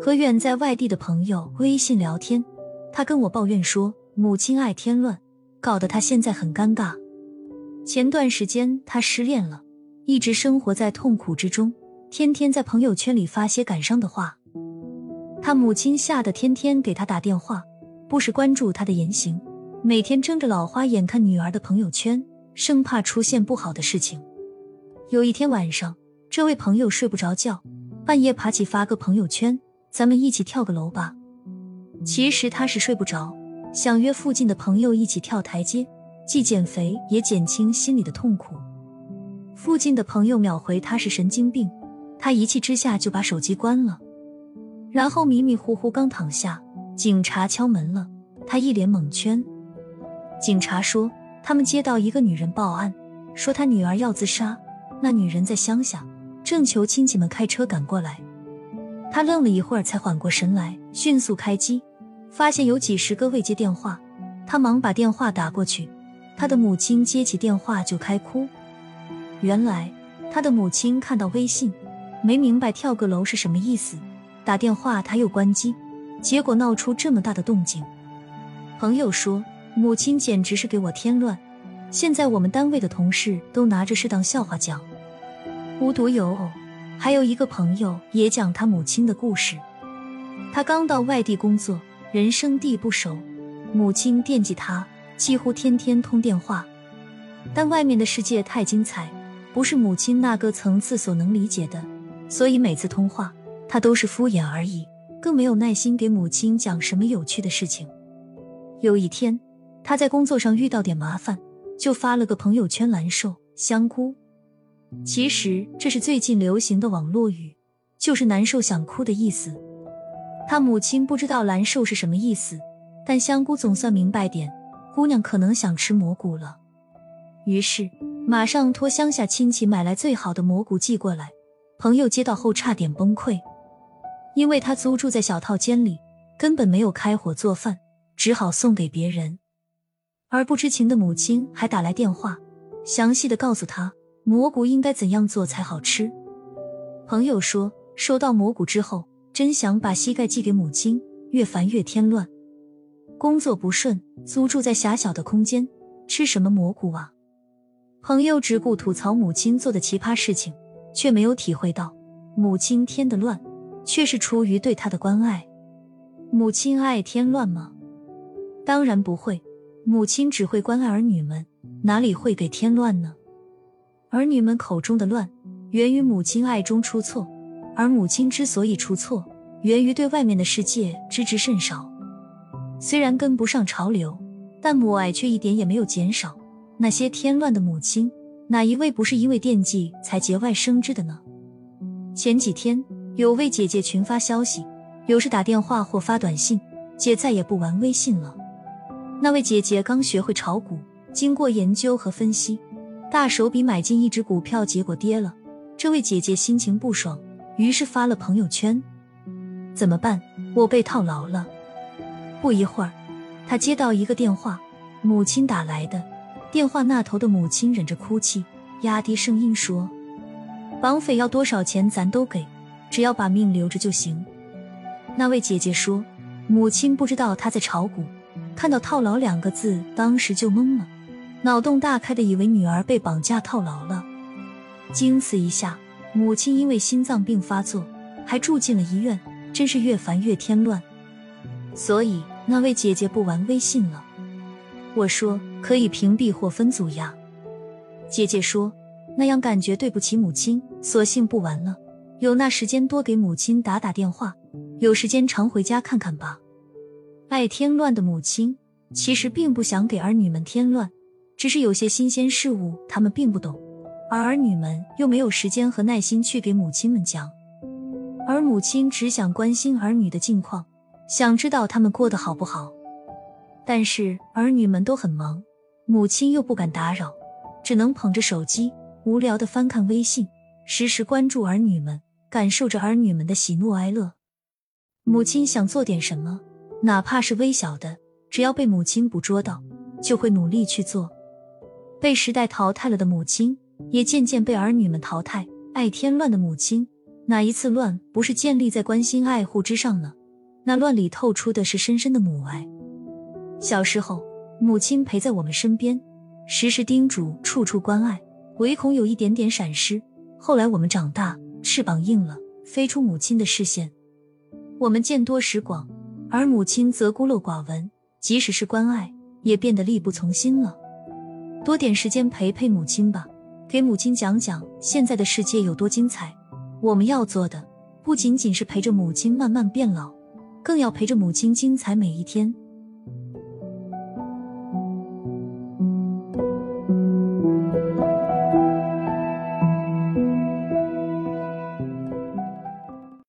和远在外地的朋友微信聊天，他跟我抱怨说母亲爱添乱，搞得他现在很尴尬。前段时间他失恋了，一直生活在痛苦之中，天天在朋友圈里发些感伤的话。他母亲吓得天天给他打电话，不时关注他的言行，每天睁着老花眼看女儿的朋友圈，生怕出现不好的事情。有一天晚上，这位朋友睡不着觉，半夜爬起发个朋友圈：“咱们一起跳个楼吧。”其实他是睡不着，想约附近的朋友一起跳台阶。既减肥也减轻心里的痛苦。附近的朋友秒回他是神经病，他一气之下就把手机关了。然后迷迷糊糊刚躺下，警察敲门了，他一脸蒙圈。警察说他们接到一个女人报案，说她女儿要自杀，那女人在乡下，正求亲戚们开车赶过来。他愣了一会儿才缓过神来，迅速开机，发现有几十个未接电话，他忙把电话打过去。他的母亲接起电话就开哭，原来他的母亲看到微信，没明白跳个楼是什么意思，打电话他又关机，结果闹出这么大的动静。朋友说，母亲简直是给我添乱，现在我们单位的同事都拿着是当笑话讲。无独有偶，还有一个朋友也讲他母亲的故事。他刚到外地工作，人生地不熟，母亲惦记他。几乎天天通电话，但外面的世界太精彩，不是母亲那个层次所能理解的，所以每次通话他都是敷衍而已，更没有耐心给母亲讲什么有趣的事情。有一天，他在工作上遇到点麻烦，就发了个朋友圈“难受香菇”。其实这是最近流行的网络语，就是难受想哭的意思。他母亲不知道“难受”是什么意思，但香菇总算明白点。姑娘可能想吃蘑菇了，于是马上托乡下亲戚买来最好的蘑菇寄过来。朋友接到后差点崩溃，因为他租住在小套间里，根本没有开火做饭，只好送给别人。而不知情的母亲还打来电话，详细的告诉他蘑菇应该怎样做才好吃。朋友说，收到蘑菇之后，真想把膝盖寄给母亲，越烦越添乱。工作不顺，租住在狭小的空间，吃什么蘑菇啊？朋友只顾吐槽母亲做的奇葩事情，却没有体会到母亲添的乱，却是出于对他的关爱。母亲爱添乱吗？当然不会，母亲只会关爱儿女们，哪里会给添乱呢？儿女们口中的乱，源于母亲爱中出错，而母亲之所以出错，源于对外面的世界知之甚少。虽然跟不上潮流，但母爱却一点也没有减少。那些添乱的母亲，哪一位不是因为惦记才节外生枝的呢？前几天有位姐姐群发消息，有事打电话或发短信，姐再也不玩微信了。那位姐姐刚学会炒股，经过研究和分析，大手笔买进一只股票，结果跌了。这位姐姐心情不爽，于是发了朋友圈：“怎么办？我被套牢了。”不一会儿，他接到一个电话，母亲打来的。电话那头的母亲忍着哭泣，压低声音说：“绑匪要多少钱咱都给，只要把命留着就行。”那位姐姐说：“母亲不知道他在炒股，看到套牢两个字，当时就懵了，脑洞大开的以为女儿被绑架套牢了。经此一下，母亲因为心脏病发作，还住进了医院，真是越烦越添乱。所以。”那位姐姐不玩微信了，我说可以屏蔽或分组呀。姐姐说那样感觉对不起母亲，索性不玩了。有那时间多给母亲打打电话，有时间常回家看看吧。爱添乱的母亲其实并不想给儿女们添乱，只是有些新鲜事物他们并不懂，而儿女们又没有时间和耐心去给母亲们讲，而母亲只想关心儿女的近况。想知道他们过得好不好，但是儿女们都很忙，母亲又不敢打扰，只能捧着手机无聊的翻看微信，时时关注儿女们，感受着儿女们的喜怒哀乐。母亲想做点什么，哪怕是微小的，只要被母亲捕捉到，就会努力去做。被时代淘汰了的母亲，也渐渐被儿女们淘汰。爱添乱的母亲，哪一次乱不是建立在关心爱护之上呢？那乱里透出的是深深的母爱。小时候，母亲陪在我们身边，时时叮嘱，处处关爱，唯恐有一点点闪失。后来我们长大，翅膀硬了，飞出母亲的视线，我们见多识广，而母亲则孤陋寡闻，即使是关爱，也变得力不从心了。多点时间陪陪母亲吧，给母亲讲讲现在的世界有多精彩。我们要做的，不仅仅是陪着母亲慢慢变老，更要陪着母亲精彩每一天。